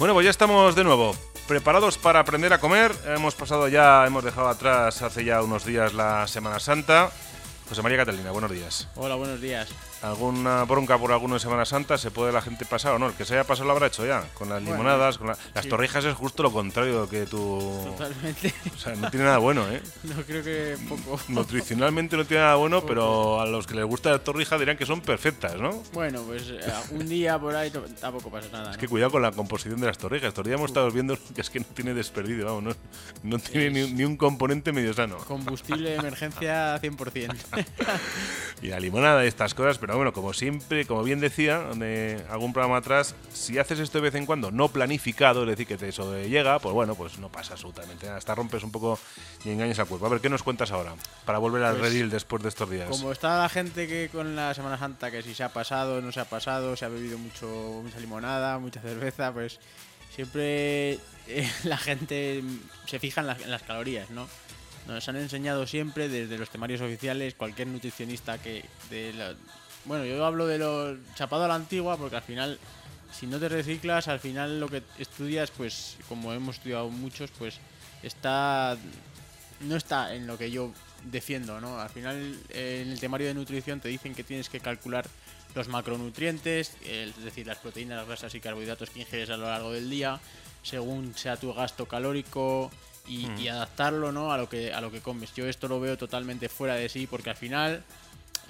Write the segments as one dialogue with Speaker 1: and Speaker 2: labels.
Speaker 1: Bueno, pues ya estamos de nuevo. Preparados para aprender a comer. Hemos pasado ya, hemos dejado atrás hace ya unos días la Semana Santa. José María Catalina, buenos días.
Speaker 2: Hola, buenos días.
Speaker 1: ¿Alguna bronca por alguno de Semana Santa? ¿Se puede la gente pasar o no? El que se haya pasado lo habrá hecho ya. Con las
Speaker 2: Bueno,
Speaker 1: limonadas, con la- las
Speaker 2: sí.
Speaker 1: torrijas es justo lo contrario que tú.
Speaker 2: Totalmente.
Speaker 1: O sea, no tiene nada bueno, ¿eh?
Speaker 2: No creo que poco.
Speaker 1: Nutricionalmente no tiene nada bueno, pero a los que les gusta la torrija dirán que son perfectas, ¿no?
Speaker 2: Bueno, pues eh, un día por ahí tampoco pasa nada.
Speaker 1: Es que cuidado con la composición de las torrijas. Estos días hemos estado viendo que es que no tiene desperdicio, vamos, no, no tiene ni, ni un componente medio sano.
Speaker 2: Combustible de emergencia 100%.
Speaker 1: Y la limonada y estas cosas, pero bueno, como siempre, como bien decía, de algún programa atrás, si haces esto de vez en cuando no planificado, es decir, que te eso llega, pues bueno, pues no pasa absolutamente nada. Hasta rompes un poco y engañas al cuerpo. A ver, ¿qué nos cuentas ahora? Para volver al
Speaker 2: Pues,
Speaker 1: redil después de estos días.
Speaker 2: Como está la gente que con la Semana Santa, que si se ha pasado, no se ha pasado, se ha bebido mucho, mucha limonada, mucha cerveza, pues siempre eh, la gente se fija en las, en las calorías, ¿no? Nos han enseñado siempre desde los temarios oficiales, cualquier nutricionista que... De la- bueno, yo hablo de lo chapado a la antigua porque al final, si no te reciclas, al final lo que estudias, pues como hemos estudiado muchos, pues está no está en lo que yo defiendo, ¿no? Al final, eh, en el temario de nutrición te dicen que tienes que calcular los macronutrientes, eh, es decir, las proteínas, las grasas y carbohidratos que ingieres a lo largo del día, según sea tu gasto calórico y, y adaptarlo, ¿no? A lo que a lo que comes. Yo esto lo veo totalmente fuera de sí porque al final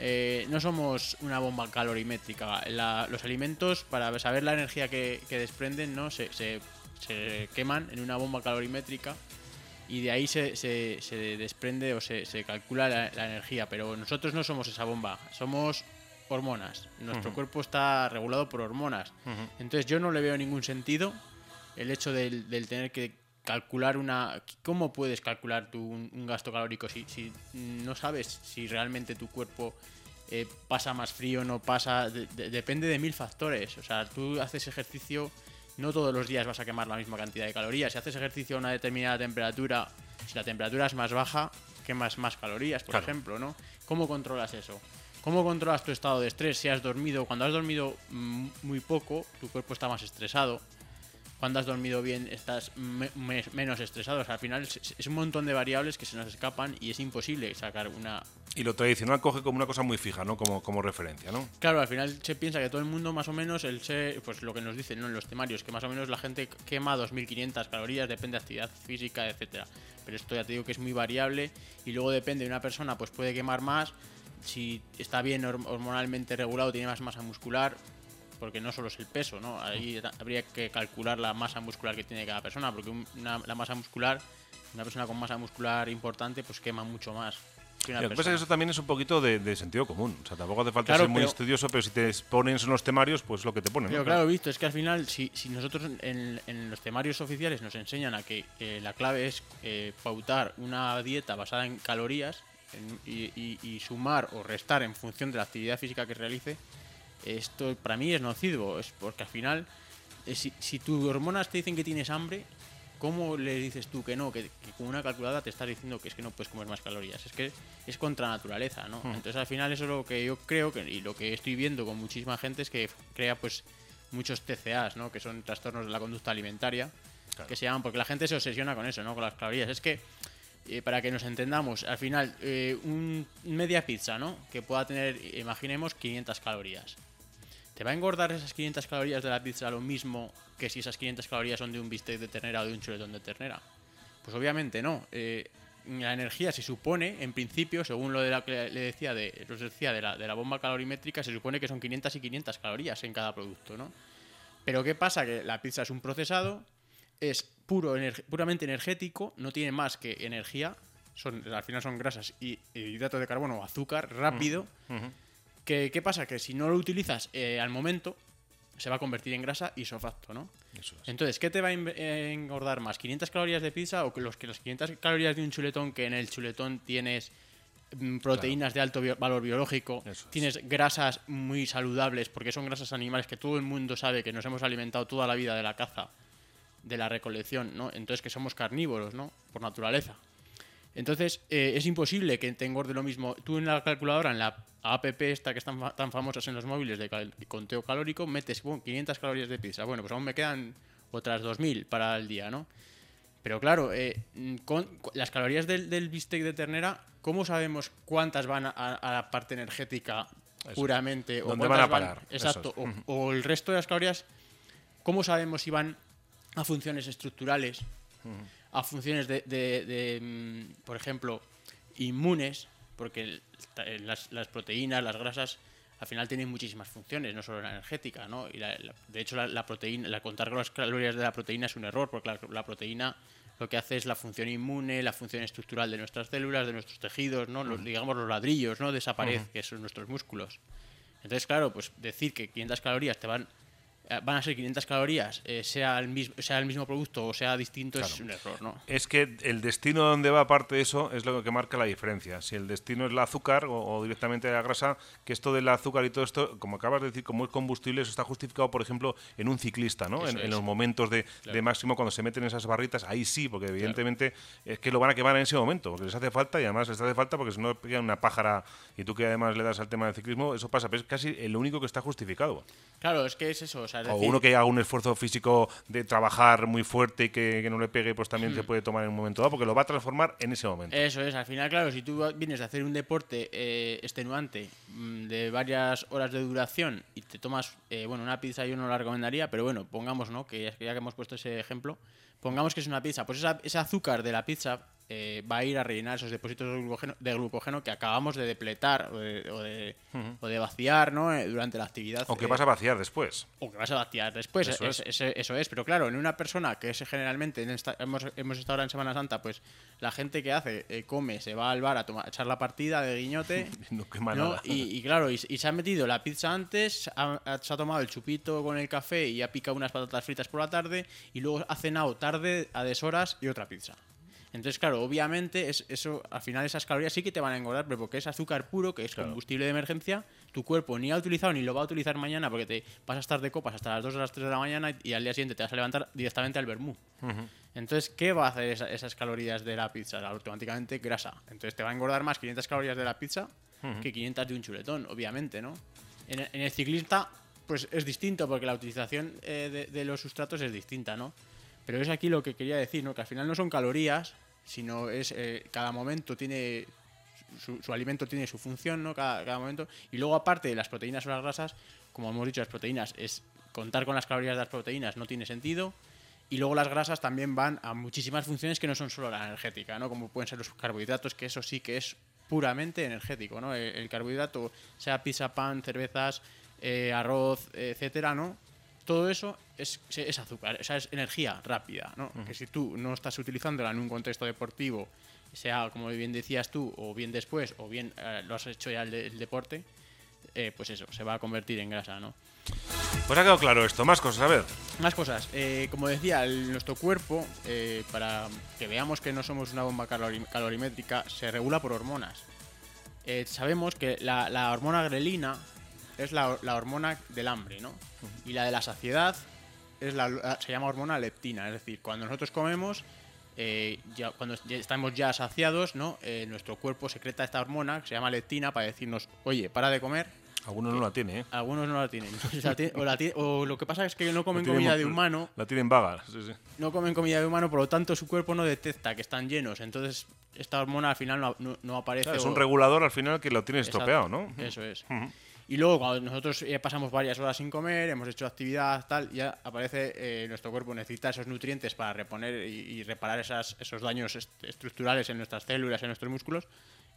Speaker 2: eh, no somos una bomba calorimétrica. La- los alimentos, para saber la energía que, que desprenden, ¿no? Se, se- se queman en una bomba calorimétrica y de ahí se, se- desprende o se, se calcula la, la energía. Pero nosotros no somos esa bomba, somos hormonas. Nuestro cuerpo está regulado por hormonas. Entonces yo no le veo ningún sentido el hecho del, del tener que calcular una... ¿Cómo puedes calcular tú un, un gasto calórico si, si no sabes si realmente tu cuerpo eh, pasa más frío, no pasa? de- de- depende de mil factores. O sea, tú haces ejercicio, no todos los días vas a quemar la misma cantidad de calorías. Si haces ejercicio a una determinada temperatura, si la temperatura es más baja, quemas más calorías, por
Speaker 1: Claro.
Speaker 2: ejemplo, ¿no? ¿Cómo controlas eso? ¿Cómo controlas tu estado de estrés? Si has dormido, cuando has dormido mm, muy poco, tu cuerpo está más estresado. Cuando has dormido bien, estás me- me- menos estresado. O sea, al final es, es un montón de variables que se nos escapan y es imposible sacar una.
Speaker 1: Y lo tradicional coge como una cosa muy fija, ¿no? Como, como referencia, ¿no?
Speaker 2: Claro, al final se piensa que todo el mundo, más o menos, el se- pues lo que nos dicen ¿no? en los temarios, que más o menos la gente quema 2.500 calorías, depende de actividad física, etcétera. Pero esto ya te digo que es muy variable y luego depende de una persona, pues puede quemar más. Si está bien horm- hormonalmente regulado, tiene más masa muscular, porque no solo es el peso, ¿no? Ahí habría que calcular la masa muscular que tiene cada persona, porque un- una- la masa muscular, una persona con masa muscular importante, pues quema mucho más. que una
Speaker 1: Lo que pasa es que eso también es un poquito de, de sentido común. O sea, tampoco hace falta
Speaker 2: Claro,
Speaker 1: ser muy
Speaker 2: pero-
Speaker 1: estudioso, pero si te ponen en los temarios, pues lo que te ponen. ¿no?
Speaker 2: Pero claro, visto, es que al final, si, si nosotros en, en los temarios oficiales nos enseñan a que eh, la clave es eh, pautar una dieta basada en calorías en- y, y- y sumar o restar en función de la actividad física que realice, esto para mí es nocivo, es porque al final, eh, si, si tus hormonas te dicen que tienes hambre, ¿cómo le dices tú que no? Que, que con una calculadora te estás diciendo que es que no puedes comer más calorías. Es que es contra naturaleza, ¿no? Entonces al final eso es lo que yo creo que, y lo que estoy viendo con muchísima gente es que crea pues muchos TCAs, ¿no? Que son trastornos de la conducta alimentaria, que se llaman, porque la gente se obsesiona con eso, ¿no? Con las calorías. Es que, eh, para que nos entendamos, al final, eh, un media pizza, ¿no? Que pueda tener, imaginemos, 500 calorías. ¿Te va a engordar esas 500 calorías de la pizza lo mismo que si esas 500 calorías son de un bistec de ternera o de un chuletón de ternera? Pues obviamente no. Eh, la energía se supone, en principio, según lo de la que le decía de, os decía de la, de la bomba calorimétrica, se supone que son 500 y 500 calorías en cada producto, ¿no? Pero ¿qué pasa? Que la pizza es un procesado, es puro puramente energético, no tiene más que energía, son, al final son grasas y hidratos de carbono o azúcar rápido. ¿Qué, qué pasa? Que si no lo utilizas eh, al momento, se va a convertir en grasa isofacto, ¿no?
Speaker 1: Eso es.
Speaker 2: Entonces, ¿qué te va a eh, engordar más? ¿500 calorías de pizza o que los que las 500 calorías de un chuletón que en el chuletón tienes mm, proteínas de alto bio- valor biológico,
Speaker 1: Eso es.
Speaker 2: tienes grasas muy saludables porque son grasas animales que todo el mundo sabe que nos hemos alimentado toda la vida de la caza, de la recolección, ¿no? Entonces que somos carnívoros, ¿no? Por naturaleza. Entonces, eh, es imposible que te engorde lo mismo. Tú en la calculadora, en la app esta que están fa- tan famosas en los móviles de cal- conteo calórico, metes bueno, 500 calorías de pizza. Bueno, pues aún me quedan otras 2.000 para el día, ¿no? Pero claro, eh, con, con las calorías del, del bistec de ternera, ¿cómo sabemos cuántas van a, a la parte energética
Speaker 1: Eso.
Speaker 2: puramente?
Speaker 1: ¿Dónde
Speaker 2: cuántas
Speaker 1: van a parar?
Speaker 2: Exacto.
Speaker 1: Eso es.
Speaker 2: O, o el resto de las calorías, ¿cómo sabemos si van a funciones estructurales, a funciones de, de- de, mm, por ejemplo, inmunes? Porque el- eh, las, las proteínas, las grasas, al final tienen muchísimas funciones, no solo la energética, ¿no? Y la- la- de hecho, la, la proteína, la contar con las calorías de la proteína es un error, porque la, proteína lo que hace es la función inmune, la función estructural de nuestras células, de nuestros tejidos, ¿no? Los- digamos los ladrillos, ¿no? De esa pared, que son nuestros músculos. Entonces, claro, pues decir que 500 calorías te van van a ser 500 calorías, eh, sea, el mismo, sea el mismo producto o sea distinto, es un error, ¿no?
Speaker 1: Es que el destino donde va aparte de eso es lo que marca la diferencia. Si el destino es el azúcar o, o directamente la grasa, que esto del azúcar y todo esto, como acabas de decir, como es combustible, eso está justificado, por ejemplo, en un ciclista, ¿no? En, los momentos de, de máximo, cuando se meten esas barritas, ahí sí, porque evidentemente es que lo van a quemar en ese momento, porque les hace falta y además les hace falta porque si no pegan una pájara y tú que además le das al tema del ciclismo, eso pasa, pero es casi el único que está justificado.
Speaker 2: Claro, es que es eso. O, sea,
Speaker 1: O uno que haga un esfuerzo físico de trabajar muy fuerte y que, que no le pegue, pues también
Speaker 2: Hmm.
Speaker 1: se puede tomar en un momento dado, porque lo va a transformar en ese momento.
Speaker 2: Eso es, al final, claro, si tú vienes de hacer un deporte eh, extenuante mm, de varias horas de duración y te tomas, eh, bueno, una pizza yo no la recomendaría, pero bueno, pongamos, ¿no? Que ya, ya que hemos puesto ese ejemplo, pongamos que es una pizza, pues esa- ese azúcar de la pizza eh, va a ir a rellenar esos depósitos de glucógeno, de glucógeno que acabamos de depletar o de, o de, o de vaciar, ¿no? Eh, Durante la actividad.
Speaker 1: O que
Speaker 2: eh,
Speaker 1: vas a vaciar después.
Speaker 2: o que vas a vaciar después.
Speaker 1: Eso
Speaker 2: es-
Speaker 1: es.
Speaker 2: es- eso es, pero claro, en una persona que es generalmente, en esta- hemos, hemos estado ahora en Semana Santa, pues la gente que hace, eh, come, se va al bar a, tomar, a echar la partida de guiñote.
Speaker 1: No quema
Speaker 2: ¿no?
Speaker 1: nada.
Speaker 2: Y, y claro, y, y se ha metido la pizza antes, ha- ha- se ha tomado el chupito con el café y ha picado unas patatas fritas por la tarde y luego ha cenado tarde a deshoras y otra pizza. Entonces, claro, obviamente es, eso, al final esas calorías sí que te van a engordar, pero porque es azúcar puro, que es
Speaker 1: Claro.
Speaker 2: combustible de emergencia, tu cuerpo ni ha utilizado ni lo va a utilizar mañana porque te vas a estar de copas hasta las 2 o las 3 de la mañana y al día siguiente te vas a levantar directamente al vermú. Entonces, ¿qué va a hacer esa- esas calorías de la pizza? Automáticamente grasa. Entonces te va a engordar más 500 calorías de la pizza que 500 de un chuletón, obviamente, ¿no? En, el- en el ciclista, pues es distinto porque la utilización eh, de, de los sustratos es distinta, ¿no? Pero es aquí lo que quería decir, ¿no? Que al final no son calorías, sino es eh, cada momento tiene su, su alimento tiene su función, ¿no? Cada, momento. Y luego, aparte de las proteínas o las grasas, como hemos dicho, las proteínas es contar con las calorías de las proteínas no tiene sentido. Y luego las grasas también van a muchísimas funciones que no son solo la energética, ¿no? Como pueden ser los carbohidratos, que eso sí que es puramente energético, ¿no? El, el carbohidrato, sea pizza, pan, cervezas, eh, arroz, etcétera, ¿no? Todo eso es, es azúcar, o sea, es energía rápida, ¿no? Que si tú no estás utilizándola en un contexto deportivo, sea como bien decías tú, o bien después, o bien eh, lo has hecho ya el, de- el deporte, eh, pues eso, se va a convertir en grasa, ¿no?
Speaker 1: Pues ha quedado claro esto. Más cosas, a ver.
Speaker 2: Más cosas. Eh, como decía, el- nuestro cuerpo, eh, para que veamos que no somos una bomba calori- calorimétrica, se regula por hormonas. Sabemos que la, la hormona grelina es la, la hormona del hambre, ¿no? Y la de la saciedad es la, se llama hormona leptina. Es decir, cuando nosotros comemos, eh, ya, cuando ya estamos ya saciados, ¿no? Eh, nuestro cuerpo secreta esta hormona que se llama leptina para decirnos, oye, para de comer.
Speaker 1: Algunos no la tiene, ¿eh?
Speaker 2: Algunos no la tienen. O, o la ti- o lo que pasa es que no comen
Speaker 1: tienen
Speaker 2: comida de humano
Speaker 1: La tienen vaga. Sí, sí.
Speaker 2: no comen comida de humano, por lo tanto su cuerpo no detecta que están llenos. Entonces esta hormona al final no, no- no aparece.
Speaker 1: Claro, es
Speaker 2: o-
Speaker 1: un regulador al final que lo tienes
Speaker 2: Exacto,
Speaker 1: estropeado, ¿no?
Speaker 2: Eso es. Y luego cuando nosotros eh, pasamos varias horas sin comer, hemos hecho actividad, tal, ya aparece eh, nuestro cuerpo necesita esos nutrientes para reponer y, y reparar esas, esos daños est- estructurales en nuestras células, en nuestros músculos,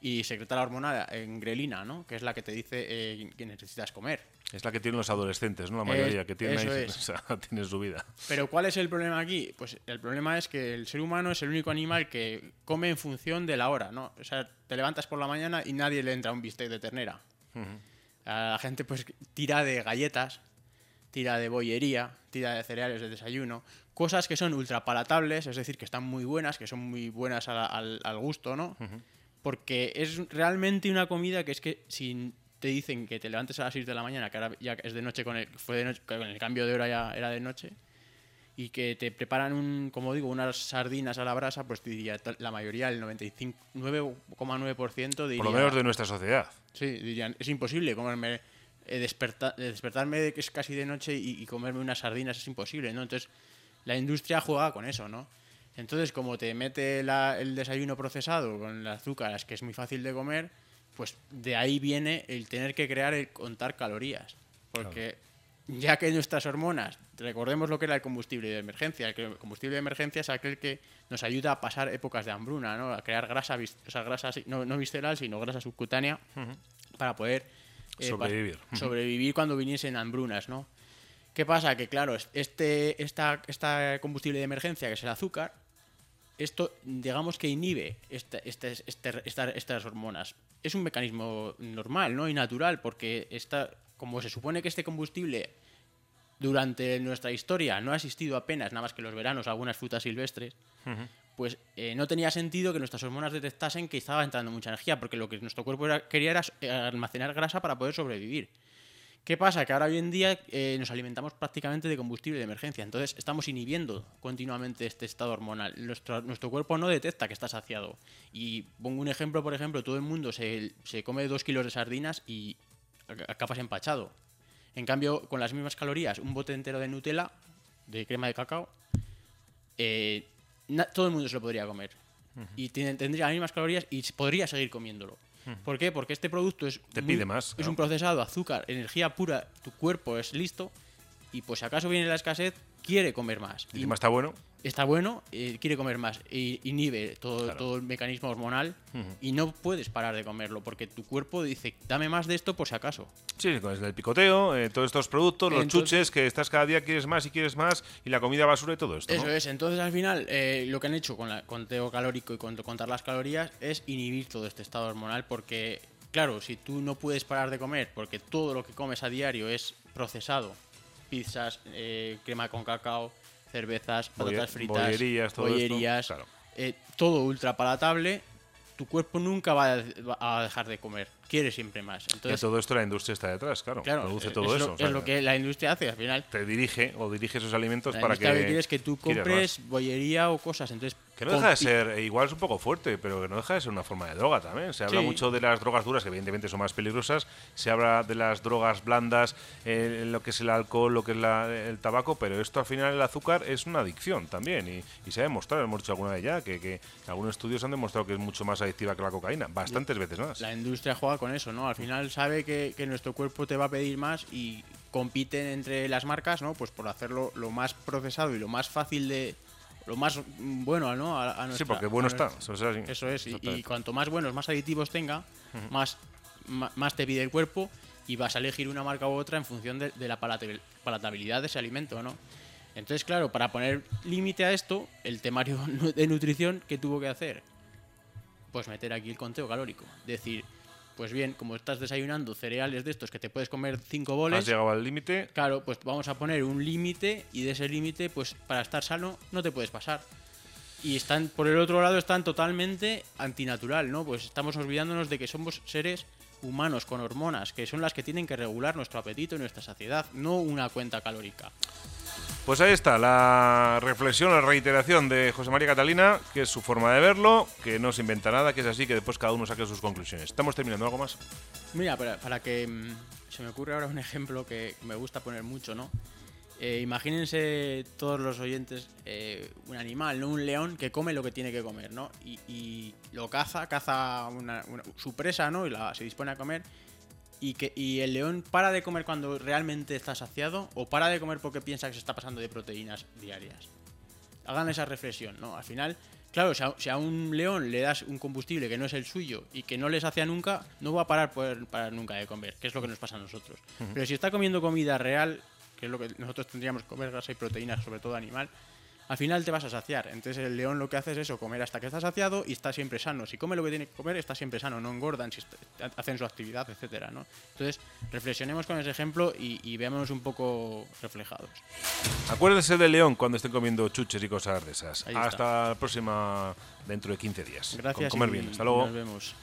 Speaker 2: y secreta la hormona en grelina, ¿no? Que es la que te dice eh, que necesitas comer.
Speaker 1: Es la que tienen los adolescentes, ¿no? La mayoría
Speaker 2: Es-
Speaker 1: que tienen ahí,
Speaker 2: es.
Speaker 1: o sea, su vida.
Speaker 2: Pero ¿cuál es el problema aquí? Pues el problema es que el ser humano es el único animal que come en función de la hora, ¿no? O sea, te levantas por la mañana y nadie le entra un bistec de ternera. A la gente pues tira de galletas, tira de bollería, tira de cereales de desayuno, cosas que son ultra palatables, es decir, que están muy buenas, que son muy buenas al, al- al gusto, ¿no? Porque es realmente una comida que es que si te dicen que te levantes a las 6 de la mañana, que ahora ya es de noche con el, fue de noche, con el cambio de hora ya era de noche, y que te preparan un, como digo, unas sardinas a la brasa, pues te diría la mayoría, el 95,9% diría...
Speaker 1: Por lo menos de nuestra sociedad.
Speaker 2: Sí, dirían, es imposible comerme, eh, desperta- eh, despertarme de que es casi de noche y, y comerme unas sardinas, es imposible, ¿no? Entonces, la industria juega con eso, ¿no? Entonces, como te mete la- el desayuno procesado con el azúcar, que es muy fácil de comer, pues de ahí viene el tener que crear el contar calorías. Porque ya que nuestras hormonas, recordemos lo que era el combustible de emergencia, el combustible de emergencia es aquel que nos ayuda a pasar épocas de hambruna, ¿no? A crear grasa, o sea, grasa no, no visceral, sino grasa subcutánea para poder eh,
Speaker 1: Sobrevivir.
Speaker 2: sobrevivir cuando viniesen hambrunas, ¿no? ¿Qué pasa? Que claro, este, esta, esta combustible de emergencia, que es el azúcar, esto digamos que inhibe esta- este- este- esta- estas hormonas. Es un mecanismo normal, ¿no? Y natural, porque está, como se supone que este combustible durante nuestra historia no ha existido apenas, nada más que los veranos, algunas frutas silvestres, pues eh, no tenía sentido que nuestras hormonas detectasen que estaba entrando mucha energía, porque lo que nuestro cuerpo era- quería era almacenar grasa para poder sobrevivir. ¿Qué pasa? Que ahora hoy en día eh, nos alimentamos prácticamente de combustible de emergencia, entonces estamos inhibiendo continuamente este estado hormonal. Nuestro, nuestro cuerpo no detecta que está saciado. Y pongo un ejemplo, por ejemplo, todo el mundo se, se come dos kilos de sardinas y acabas empachado. En cambio, con las mismas calorías, un bote entero de Nutella, de crema de cacao, eh, todo el mundo se lo podría comer. Y tendría las mismas calorías y podría seguir comiéndolo. ¿Por qué? Porque este producto es,
Speaker 1: Te
Speaker 2: muy-
Speaker 1: pide más,
Speaker 2: es
Speaker 1: claro.
Speaker 2: un procesado, azúcar, energía pura, tu cuerpo es listo y pues si acaso viene la escasez, quiere comer más.
Speaker 1: Y encima está bueno.
Speaker 2: Está bueno, eh, quiere comer más, y inhibe todo,
Speaker 1: Claro.
Speaker 2: todo el mecanismo hormonal y no puedes parar de comerlo porque tu cuerpo dice, dame más de esto por si acaso.
Speaker 1: Sí, con el picoteo, eh, todos estos productos, los
Speaker 2: Entonces-
Speaker 1: chuches, que estás cada día quieres más y quieres más, y la comida basura y todo esto.
Speaker 2: Eso
Speaker 1: ¿no?
Speaker 2: es, entonces al final eh, lo que han hecho con el conteo calórico y con contar las calorías es inhibir todo este estado hormonal porque, claro, si tú no puedes parar de comer porque todo lo que comes a diario es procesado, pizzas, crema con cacao, cervezas, patatas fritas,
Speaker 1: bollerías, todo esto,
Speaker 2: bollerías,
Speaker 1: claro.
Speaker 2: eh, todo ultra palatable, tu cuerpo nunca va a dejar de comer, quiere siempre más.
Speaker 1: Y
Speaker 2: Entonces,
Speaker 1: todo esto la industria está detrás, claro.
Speaker 2: claro,
Speaker 1: produce todo
Speaker 2: es
Speaker 1: eso.
Speaker 2: Lo,
Speaker 1: o sea,
Speaker 2: es lo que la industria hace al final.
Speaker 1: Te dirige o dirige esos alimentos
Speaker 2: La
Speaker 1: para que.
Speaker 2: lo que quiere es que tú compres bollería o cosas. Entonces,
Speaker 1: Que no deja de ser, eh, igual es un poco fuerte, pero que no deja de ser una forma de droga también. Se habla
Speaker 2: Sí.
Speaker 1: mucho de las drogas duras, que evidentemente son más peligrosas. Se habla de las drogas blandas, eh, lo que es el alcohol, lo que es la- el tabaco, pero esto al final el azúcar es una adicción también. Y, y se ha demostrado, hemos dicho alguna vez ya, que, que algunos estudios han demostrado que es mucho más adictiva que la cocaína. Bastantes veces más.
Speaker 2: La industria juega con eso, ¿no? Al final sabe que, que nuestro cuerpo te va a pedir más y compiten entre las marcas, ¿no? Pues por hacerlo lo más procesado y lo más fácil de... Lo más bueno, ¿no? A, a
Speaker 1: sí,
Speaker 2: nuestra-
Speaker 1: porque bueno está. Eso es, así.
Speaker 2: Eso es, y- y, cuanto más buenos, más aditivos tenga, más, ma- más te pide el cuerpo y vas a elegir una marca u otra en función de, de la palatabil- palatabilidad de ese alimento, ¿no? Entonces, claro, para poner límite a esto, el temario de nutrición, ¿qué tuvo que hacer? Pues meter aquí el conteo calórico. Decir, pues bien, como estás desayunando cereales de estos que te puedes comer cinco
Speaker 1: Has
Speaker 2: boles,
Speaker 1: llegado al límite.
Speaker 2: Claro, pues vamos a poner un límite y de ese límite, pues para estar sano no te puedes pasar. Y están, por el otro lado, están totalmente antinatural, ¿no? Pues estamos olvidándonos de que somos seres humanos con hormonas, que son las que tienen que regular nuestro apetito y nuestra saciedad, no una cuenta calórica.
Speaker 1: Pues ahí está, la reflexión, la reiteración de José María Catalina, que es su forma de verlo, que no se inventa nada, que es así, que después cada uno saque sus conclusiones. Estamos terminando algo más.
Speaker 2: Mira, para, que mm, se me ocurre ahora un ejemplo que me gusta poner mucho, ¿no? Eh, imagínense todos los oyentes eh, un animal, ¿no? Un león que come lo que tiene que comer, ¿no? Y, lo caza, caza una- su presa, ¿no? Y la, se dispone a comer. Y, que, y el león para de comer cuando realmente está saciado o para de comer porque piensa que se está pasando de proteínas diarias. Hagan esa reflexión, ¿no? Al final, claro, si a, si a un león le das un combustible que no es el suyo y que no le sacia nunca, no va a parar parar nunca de comer, que es lo que nos pasa a nosotros. Pero si está comiendo comida real, que es lo que nosotros tendríamos que comer grasa y proteínas, sobre todo animal, al final te vas a saciar. Entonces el león lo que hace es eso, comer hasta que está saciado y está siempre sano. Si come lo que tiene que comer, está siempre sano, no engordan, si hacen su actividad, etcétera, ¿no? Entonces, reflexionemos con ese ejemplo y, y veámonos un poco reflejados.
Speaker 1: Acuérdense del león cuando estén comiendo chuches y cosas de esas. Hasta la próxima, dentro de 15 días.
Speaker 2: Gracias.
Speaker 1: Con comer
Speaker 2: y
Speaker 1: bien. Hasta luego.
Speaker 2: Nos vemos.